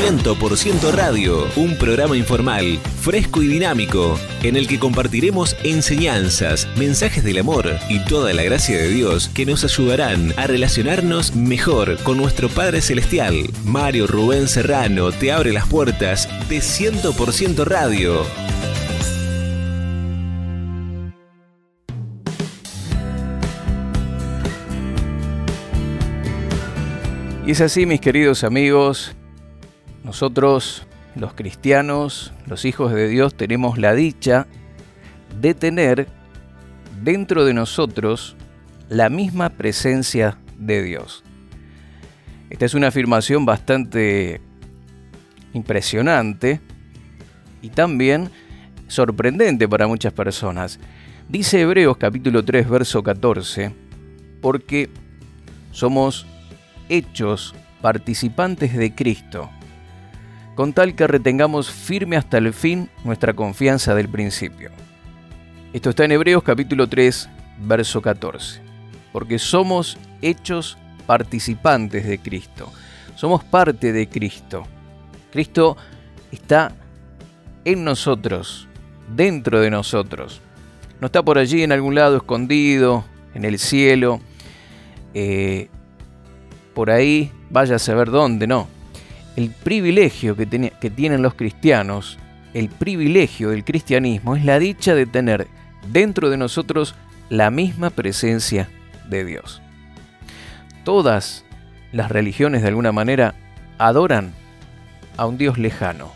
100% Radio, un programa informal, fresco y dinámico, en el que compartiremos enseñanzas, mensajes del amor y toda la gracia de Dios que nos ayudarán a relacionarnos mejor con nuestro Padre Celestial. Mario Rubén Serrano te abre las puertas de 100% Radio. Y es así, mis queridos amigos, nosotros, los cristianos, los hijos de Dios, tenemos la dicha de tener dentro de nosotros la misma presencia de Dios. Esta es una afirmación bastante impresionante y también sorprendente para muchas personas. Dice Hebreos capítulo 3, verso 14, porque somos hechos participantes de Cristo, con tal que retengamos firme hasta el fin nuestra confianza del principio. Esto está en Hebreos capítulo 3, verso 14, porque somos hechos participantes de Cristo, somos parte de Cristo. Cristo está en nosotros, dentro de nosotros. No está por allí en algún lado escondido, en el cielo, eh, por ahí, vaya a saber dónde, no. El privilegio que, tienen los cristianos, el privilegio del cristianismo es la dicha de tener dentro de nosotros la misma presencia de Dios. Todas las religiones de alguna manera adoran a un Dios lejano,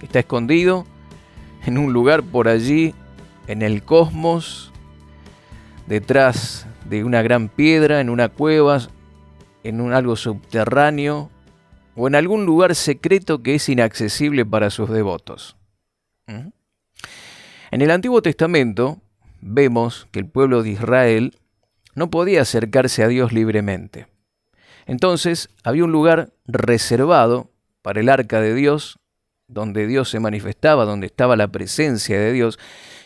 que está escondido en un lugar por allí, en el cosmos, detrás de una gran piedra, en una cueva, en un algo subterráneo o en algún lugar secreto que es inaccesible para sus devotos. ¿Mm? En el Antiguo Testamento vemos que el pueblo de Israel no podía acercarse a Dios libremente. Entonces había un lugar reservado para el arca de Dios, donde Dios se manifestaba, donde estaba la presencia de Dios,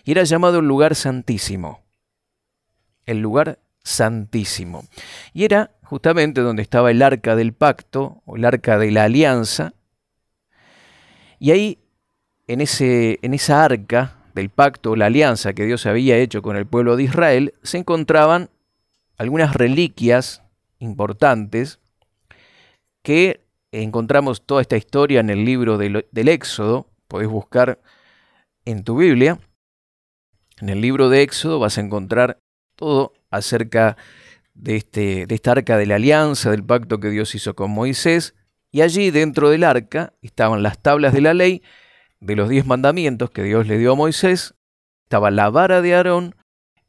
y era llamado el lugar santísimo. El lugar santísimo. Y era justamente donde estaba el arca del pacto o el arca de la alianza. Y ahí, en, ese, en esa arca del pacto o la alianza que Dios había hecho con el pueblo de Israel, se encontraban algunas reliquias importantes que encontramos toda esta historia en el libro del, del Éxodo, podés buscar en tu Biblia. En el libro de Éxodo vas a encontrar todo acerca de, este, de esta arca de la alianza, del pacto que Dios hizo con Moisés, y allí dentro del arca estaban las tablas de la ley, de los diez mandamientos que Dios le dio a Moisés, estaba la vara de Aarón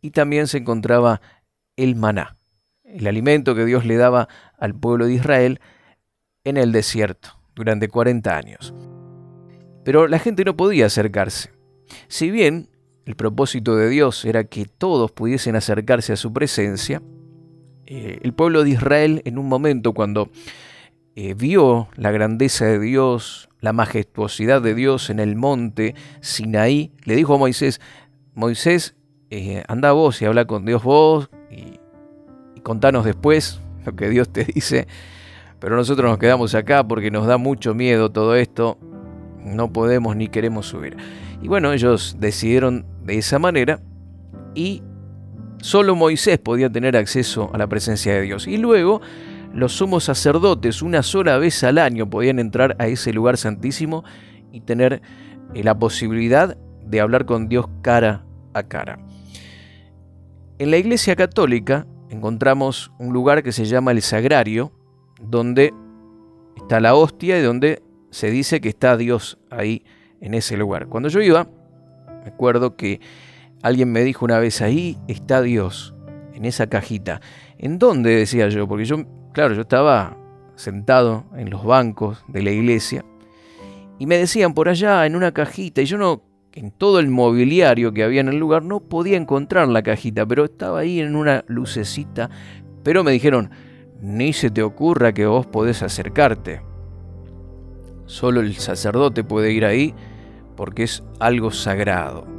y también se encontraba el maná, el alimento que Dios le daba al pueblo de Israel en el desierto durante 40 años. Pero la gente no podía acercarse. Si bien el propósito de Dios era que todos pudiesen acercarse a su presencia, eh, el pueblo de Israel en un momento cuando eh, vio la grandeza de Dios, la majestuosidad de Dios en el monte Sinaí, le dijo a Moisés, Moisés, eh, anda vos y habla con Dios vos y, y contanos después lo que Dios te dice, pero nosotros nos quedamos acá porque nos da mucho miedo todo esto, no podemos ni queremos subir. Y bueno, ellos decidieron de esa manera y solo Moisés podía tener acceso a la presencia de Dios. Y luego los sumos sacerdotes una sola vez al año podían entrar a ese lugar santísimo y tener eh, la posibilidad de hablar con Dios cara a cara. En la Iglesia Católica encontramos un lugar que se llama el Sagrario, donde está la hostia y donde se dice que está Dios ahí en ese lugar. Cuando yo iba, me acuerdo que alguien me dijo una vez, ahí está Dios, en esa cajita. ¿En dónde? decía yo, porque yo, claro, yo estaba sentado en los bancos de la iglesia y me decían por allá en una cajita y yo no, en todo el mobiliario que había en el lugar no podía encontrar la cajita, pero estaba ahí en una lucecita, pero me dijeron, ni se te ocurra que vos podés acercarte. Solo el sacerdote puede ir ahí porque es algo sagrado.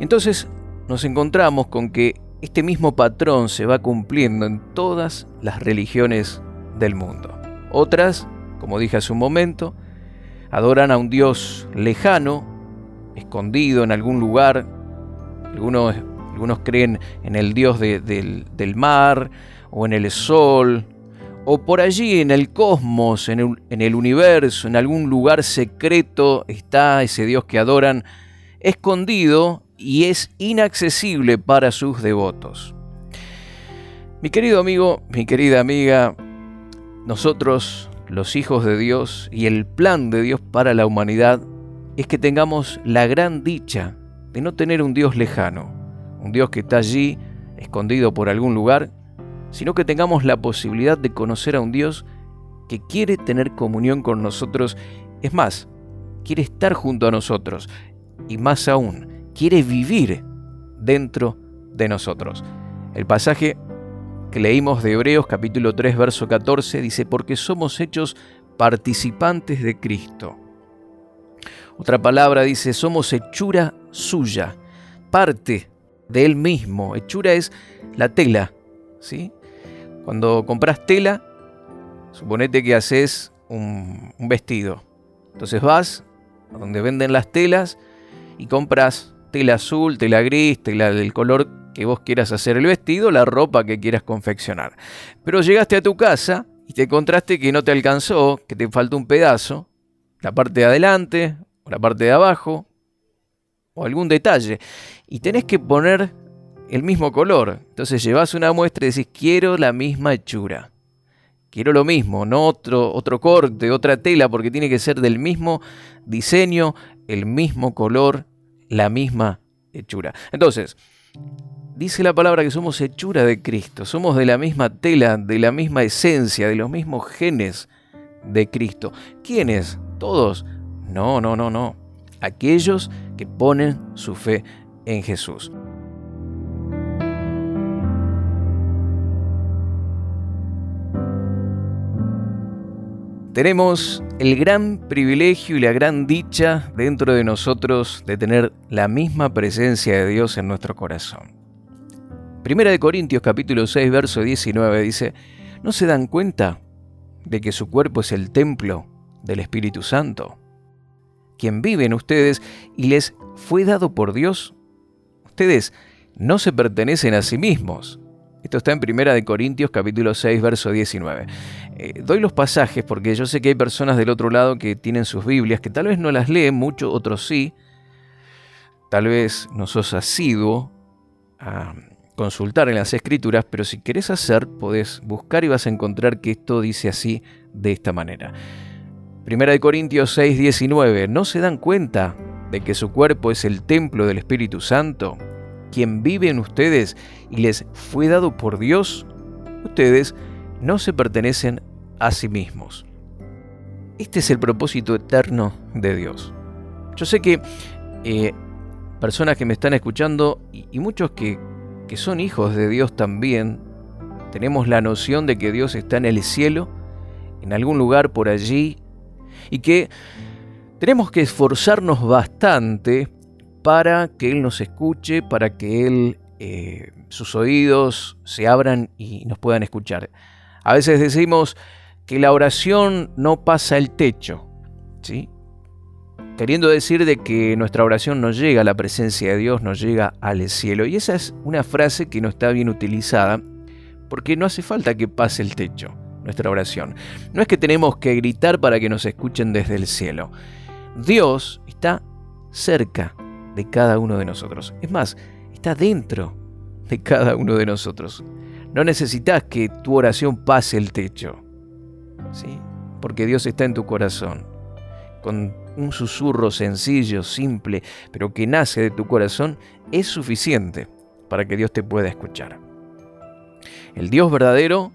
Entonces nos encontramos con que este mismo patrón se va cumpliendo en todas las religiones del mundo. Otras, como dije hace un momento, adoran a un Dios lejano, escondido en algún lugar. Algunos, algunos creen en el Dios del, mar o en el sol, o por allí en el cosmos, en el, universo, en algún lugar secreto está ese Dios que adoran, escondido y es inaccesible para sus devotos. Mi querido amigo, mi querida amiga, nosotros, los hijos de Dios y el plan de Dios para la humanidad es que tengamos la gran dicha de no tener un Dios lejano, un Dios que está allí, escondido por algún lugar, sino que tengamos la posibilidad de conocer a un Dios que quiere tener comunión con nosotros, es más, quiere estar junto a nosotros y más aún, quiere vivir dentro de nosotros. El pasaje que leímos de Hebreos capítulo 3 verso 14 dice, porque somos hechos participantes de Cristo. Otra palabra dice, somos hechura suya, parte de Él mismo. Hechura es la tela, ¿sí? Cuando compras tela, suponete que haces un, un vestido. Entonces vas a donde venden las telas y compras tela azul, tela gris, tela del color que vos quieras hacer el vestido, la ropa que quieras confeccionar. Pero llegaste a tu casa y te encontraste que no te alcanzó, que te faltó un pedazo, la parte de adelante o la parte de abajo o algún detalle. Y tenés que poner el mismo color. Entonces llevas una muestra y decís, quiero la misma hechura. Quiero lo mismo, no otro, otro corte, otra tela, porque tiene que ser del mismo diseño, el mismo color, la misma hechura. Entonces, dice la palabra que somos hechura de Cristo, somos de la misma tela, de la misma esencia, de los mismos genes de Cristo. ¿Quiénes? ¿Todos? No, no, no, no. Aquellos que ponen su fe en Jesús. Tenemos el gran privilegio y la gran dicha dentro de nosotros de tener la misma presencia de Dios en nuestro corazón. Primera de Corintios capítulo 6 verso 19 dice, ¿no se dan cuenta de que su cuerpo es el templo del Espíritu Santo, quien vive en ustedes y les fue dado por Dios? Ustedes no se pertenecen a sí mismos. Esto está en Primera de Corintios capítulo 6 verso 19. Eh, doy los pasajes porque yo sé que hay personas del otro lado que tienen sus Biblias que tal vez no las leen mucho, otros sí. Tal vez no sos asiduo a consultar en las escrituras, pero si querés hacer, podés buscar y vas a encontrar que esto dice así, de esta manera. Primera de Corintios 6, 19. ¿No se dan cuenta de que su cuerpo es el templo del Espíritu Santo, quien vive en ustedes y les fue dado por Dios? Ustedes no se pertenecen a sí mismos. Este es el propósito eterno de Dios. Yo sé que eh, personas que me están escuchando y muchos que que son hijos de Dios también, tenemos la noción de que Dios está en el cielo, en algún lugar por allí, y que tenemos que esforzarnos bastante para que Él nos escuche, para que Él, eh, sus oídos se abran y nos puedan escuchar. A veces decimos que la oración no pasa el techo, ¿sí? queriendo decir de que nuestra oración no llega a la presencia de Dios, no llega al cielo. Y esa es una frase que no está bien utilizada, porque no hace falta que pase el techo nuestra oración. No es que tenemos que gritar para que nos escuchen desde el cielo. Dios está cerca de cada uno de nosotros. Es más, está dentro de cada uno de nosotros. No necesitas que tu oración pase el techo. ¿sí? Porque Dios está en tu corazón. Con un susurro sencillo, simple, pero que nace de tu corazón, es suficiente para que Dios te pueda escuchar. El Dios verdadero,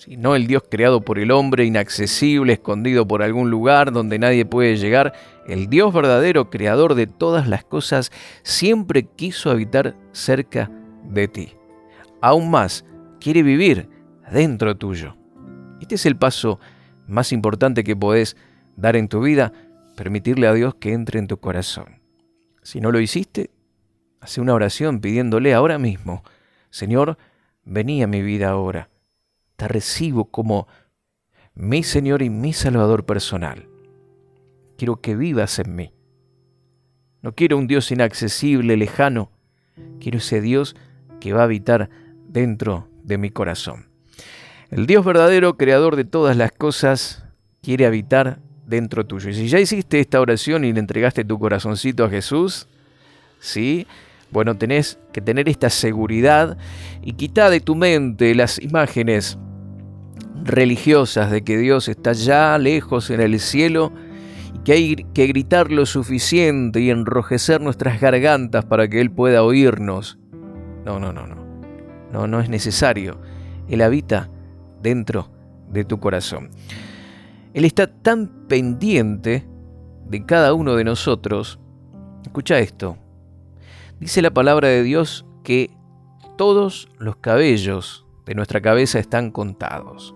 si no el Dios creado por el hombre, inaccesible, escondido por algún lugar donde nadie puede llegar, el Dios verdadero, creador de todas las cosas, siempre quiso habitar cerca de ti. Aún más, quiere vivir dentro tuyo. Este es el paso más importante que podés dar en tu vida permitirle a Dios que entre en tu corazón. Si no lo hiciste, hace una oración pidiéndole ahora mismo, Señor, vení a mi vida ahora. Te recibo como mi Señor y mi Salvador personal. Quiero que vivas en mí. No quiero un Dios inaccesible, lejano. Quiero ese Dios que va a habitar dentro de mi corazón. El Dios verdadero, creador de todas las cosas, quiere habitar dentro tuyo. Y si ya hiciste esta oración y le entregaste tu corazoncito a Jesús, ¿sí? Bueno, tenés que tener esta seguridad y quita de tu mente las imágenes religiosas de que Dios está ya lejos en el cielo y que hay que gritar lo suficiente y enrojecer nuestras gargantas para que Él pueda oírnos. No, no, no, no. No, no es necesario. Él habita dentro de tu corazón. Él está tan pendiente de cada uno de nosotros. Escucha esto. Dice la palabra de Dios que todos los cabellos de nuestra cabeza están contados.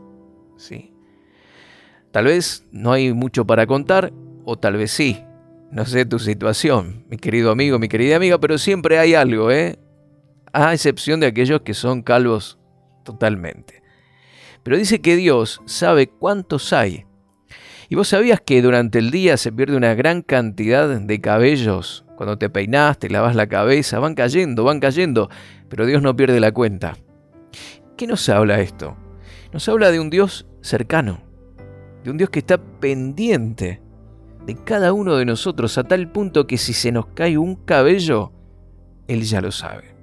¿Sí? Tal vez no hay mucho para contar, o tal vez sí. No sé tu situación, mi querido amigo, mi querida amiga, pero siempre hay algo, ¿eh? A excepción de aquellos que son calvos totalmente. Pero dice que Dios sabe cuántos hay. ¿Y vos sabías que durante el día se pierde una gran cantidad de cabellos? Cuando te peinas, te lavas la cabeza, van cayendo, van cayendo, pero Dios no pierde la cuenta. ¿Qué nos habla esto? Nos habla de un Dios cercano, de un Dios que está pendiente de cada uno de nosotros a tal punto que si se nos cae un cabello, Él ya lo sabe.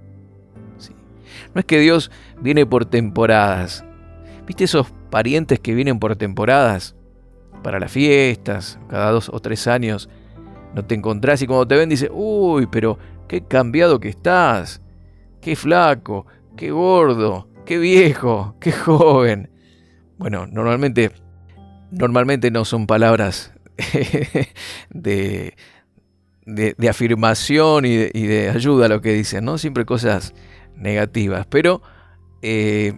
No es que Dios viene por temporadas, ¿Viste esos parientes que vienen por temporadas? Para las fiestas, cada dos o tres años, no te encontrás y cuando te ven dice, uy, pero qué cambiado que estás, qué flaco, qué gordo, qué viejo, qué joven. Bueno, normalmente, normalmente no son palabras de, de, afirmación y de, ayuda lo que dicen, ¿no? Siempre cosas negativas, pero... Eh,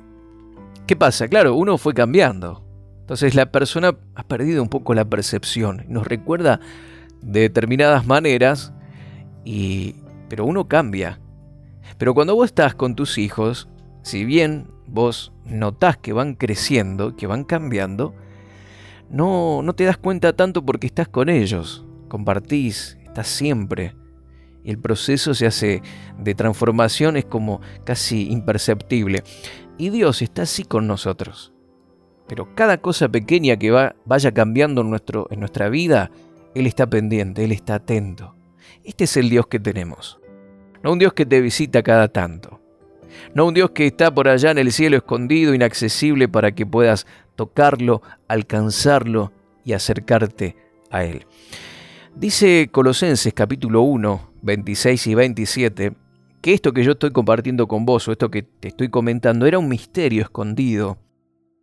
¿Qué pasa? Claro, uno fue cambiando. Entonces la persona ha perdido un poco la percepción. Nos recuerda de determinadas maneras, y, pero uno cambia. Pero cuando vos estás con tus hijos, si bien vos notás que van creciendo, que van cambiando, no, no te das cuenta tanto porque estás con ellos, compartís, estás siempre. Y el proceso se hace de transformación es como casi imperceptible. Y Dios está así con nosotros. Pero cada cosa pequeña que va, vaya cambiando en, nuestro, en nuestra vida, Él está pendiente, Él está atento. Este es el Dios que tenemos. No un Dios que te visita cada tanto. No un Dios que está por allá en el cielo escondido, inaccesible para que puedas tocarlo, alcanzarlo y acercarte a Él. Dice Colosenses capítulo 1, 26 y 27, que esto que yo estoy compartiendo con vos o esto que te estoy comentando era un misterio escondido,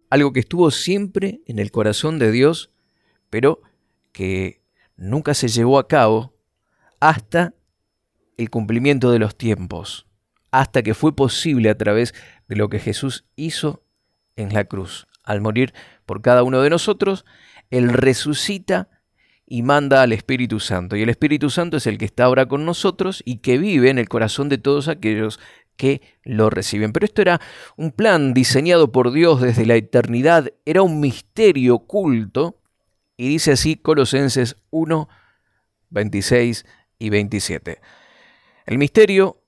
algo que estuvo siempre en el corazón de Dios, pero que nunca se llevó a cabo hasta el cumplimiento de los tiempos, hasta que fue posible a través de lo que Jesús hizo en la cruz. Al morir por cada uno de nosotros, Él resucita y manda al Espíritu Santo. Y el Espíritu Santo es el que está ahora con nosotros y que vive en el corazón de todos aquellos que lo reciben. Pero esto era un plan diseñado por Dios desde la eternidad, era un misterio oculto. Y dice así Colosenses 1, 26 y 27. El misterio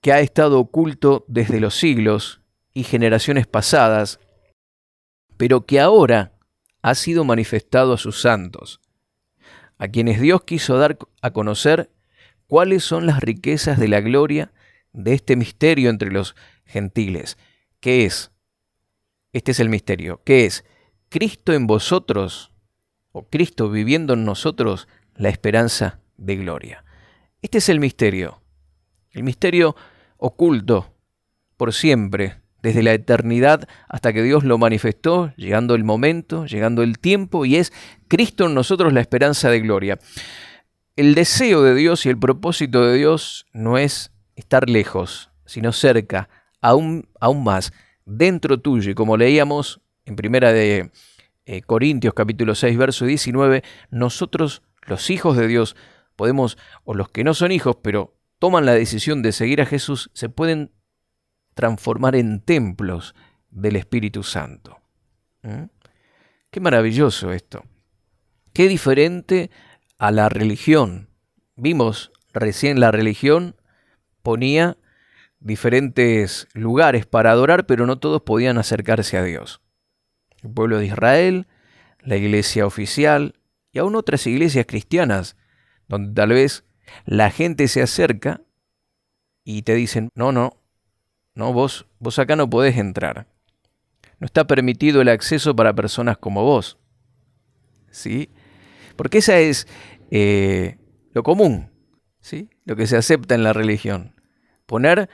que ha estado oculto desde los siglos y generaciones pasadas, pero que ahora ha sido manifestado a sus santos, a quienes Dios quiso dar a conocer cuáles son las riquezas de la gloria de este misterio entre los gentiles. ¿Qué es? Este es el misterio. ¿Qué es? Cristo en vosotros, o Cristo viviendo en nosotros, la esperanza de gloria. Este es el misterio. El misterio oculto por siempre desde la eternidad hasta que Dios lo manifestó, llegando el momento, llegando el tiempo, y es Cristo en nosotros la esperanza de gloria. El deseo de Dios y el propósito de Dios no es estar lejos, sino cerca, aún, aún más, dentro tuyo. Y como leíamos en primera de eh, Corintios capítulo 6, verso 19, nosotros, los hijos de Dios, podemos, o los que no son hijos, pero toman la decisión de seguir a Jesús, se pueden transformar en templos del Espíritu Santo. ¿Mm? Qué maravilloso esto. Qué diferente a la religión. Vimos recién la religión ponía diferentes lugares para adorar, pero no todos podían acercarse a Dios. El pueblo de Israel, la iglesia oficial y aún otras iglesias cristianas, donde tal vez la gente se acerca y te dicen, no, no, no, vos, vos acá no podés entrar. No está permitido el acceso para personas como vos. ¿Sí? Porque esa es eh, lo común, ¿sí? Lo que se acepta en la religión. Poner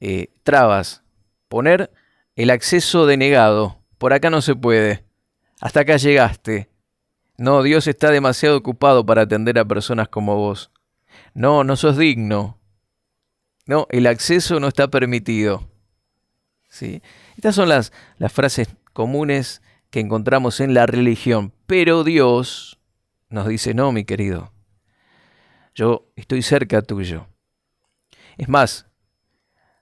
eh, trabas, poner el acceso denegado. Por acá no se puede. Hasta acá llegaste. No, Dios está demasiado ocupado para atender a personas como vos. No, no sos digno. No, el acceso no está permitido. ¿Sí? Estas son las, las frases comunes que encontramos en la religión. Pero Dios nos dice, no, mi querido, yo estoy cerca tuyo. Es más,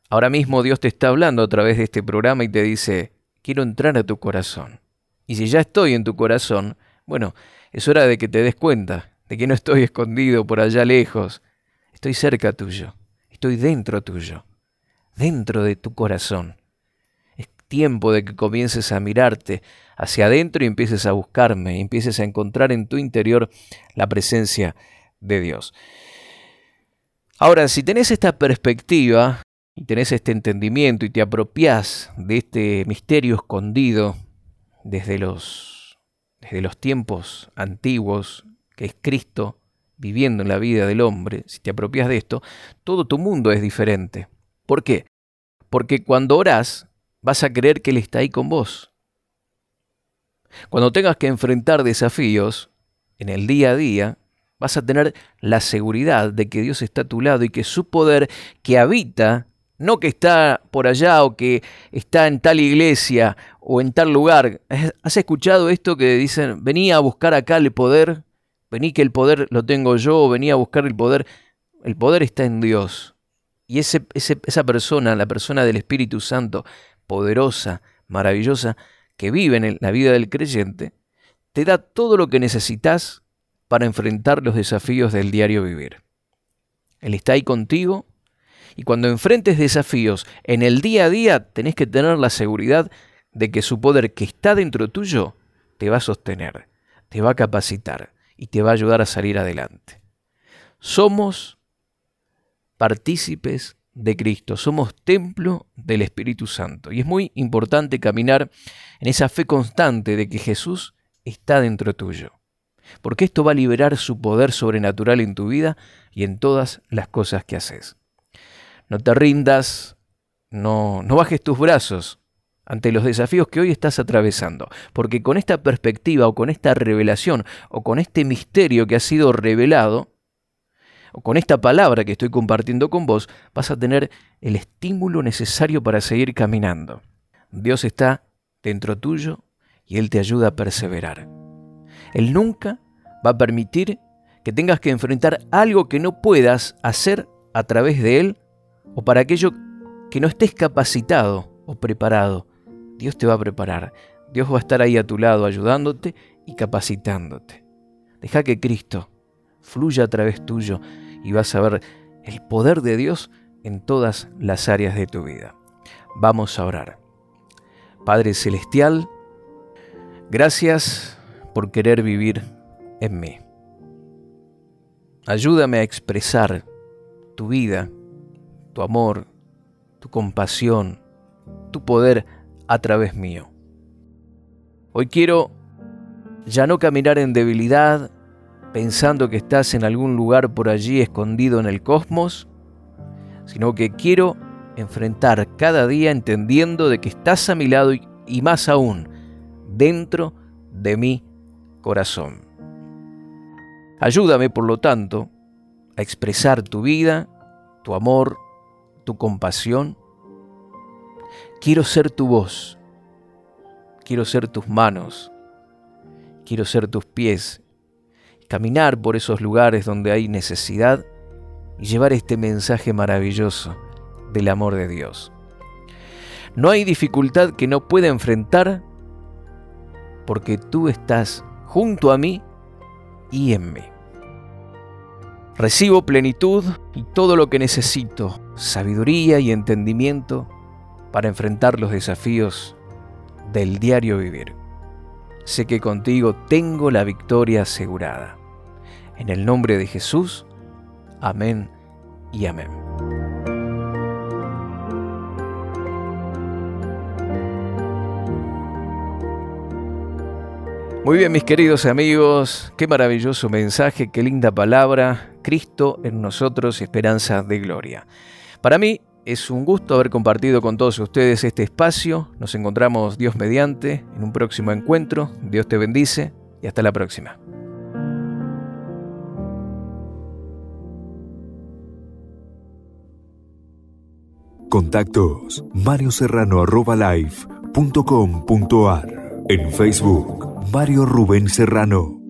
ahora mismo Dios te está hablando a través de este programa y te dice, quiero entrar a tu corazón. Y si ya estoy en tu corazón, bueno, es hora de que te des cuenta de que no estoy escondido por allá lejos, estoy cerca tuyo, estoy dentro tuyo, dentro de tu corazón. Es tiempo de que comiences a mirarte hacia adentro y empieces a buscarme, y empieces a encontrar en tu interior la presencia de Dios. Ahora, si tenés esta perspectiva y tenés este entendimiento y te apropiás de este misterio escondido desde los, desde los tiempos antiguos, que es Cristo viviendo en la vida del hombre, si te apropias de esto, todo tu mundo es diferente. ¿Por qué? Porque cuando orás, vas a creer que Él está ahí con vos. Cuando tengas que enfrentar desafíos en el día a día, vas a tener la seguridad de que Dios está a tu lado y que su poder que habita, no que está por allá o que está en tal iglesia o en tal lugar. ¿Has escuchado esto que dicen, venía a buscar acá el poder? Vení que el poder lo tengo yo, venía a buscar el poder. El poder está en Dios. Y ese, esa persona, la persona del Espíritu Santo, poderosa, maravillosa, que vive en la vida del creyente, te da todo lo que necesitas para enfrentar los desafíos del diario vivir. Él está ahí contigo y cuando enfrentes desafíos en el día a día tenés que tener la seguridad de que su poder que está dentro tuyo te va a sostener, te va a capacitar y te va a ayudar a salir adelante. Somos partícipes de Cristo, somos templo del Espíritu Santo y es muy importante caminar en esa fe constante de que Jesús está dentro tuyo, porque esto va a liberar su poder sobrenatural en tu vida y en todas las cosas que haces. No te rindas, no, no bajes tus brazos ante los desafíos que hoy estás atravesando, porque con esta perspectiva o con esta revelación o con este misterio que ha sido revelado, o con esta palabra que estoy compartiendo con vos, vas a tener el estímulo necesario para seguir caminando. Dios está dentro tuyo y Él te ayuda a perseverar. Él nunca va a permitir que tengas que enfrentar algo que no puedas hacer a través de Él o para aquello que no estés capacitado o preparado. Dios te va a preparar. Dios va a estar ahí a tu lado ayudándote y capacitándote. Deja que Cristo fluya a través tuyo y vas a ver el poder de Dios en todas las áreas de tu vida. Vamos a orar. Padre Celestial, gracias por querer vivir en mí. Ayúdame a expresar tu vida, tu amor, tu compasión, tu poder a través mío. Hoy quiero ya no caminar en debilidad, pensando que estás en algún lugar por allí escondido en el cosmos, sino que quiero enfrentar cada día entendiendo de que estás a mi lado y, más aún dentro de mi corazón. Ayúdame, por lo tanto, a expresar tu vida, tu amor, tu compasión. Quiero ser tu voz, quiero ser tus manos, quiero ser tus pies caminar por esos lugares donde hay necesidad y llevar este mensaje maravilloso del amor de Dios. No hay dificultad que no pueda enfrentar porque tú estás junto a mí y en mí. Recibo plenitud y todo lo que necesito, sabiduría y entendimiento para enfrentar los desafíos del diario vivir. Sé que contigo tengo la victoria asegurada. En el nombre de Jesús, amén y amén. Muy bien, mis queridos amigos, qué maravilloso mensaje, qué linda palabra. Cristo en nosotros, esperanza de gloria. Para mí es un gusto haber compartido con todos ustedes este espacio. Nos encontramos Dios mediante en un próximo encuentro. Dios te bendice y hasta la próxima. Contactos marioserrano.live.com.ar En Facebook, Mario Rubén Serrano.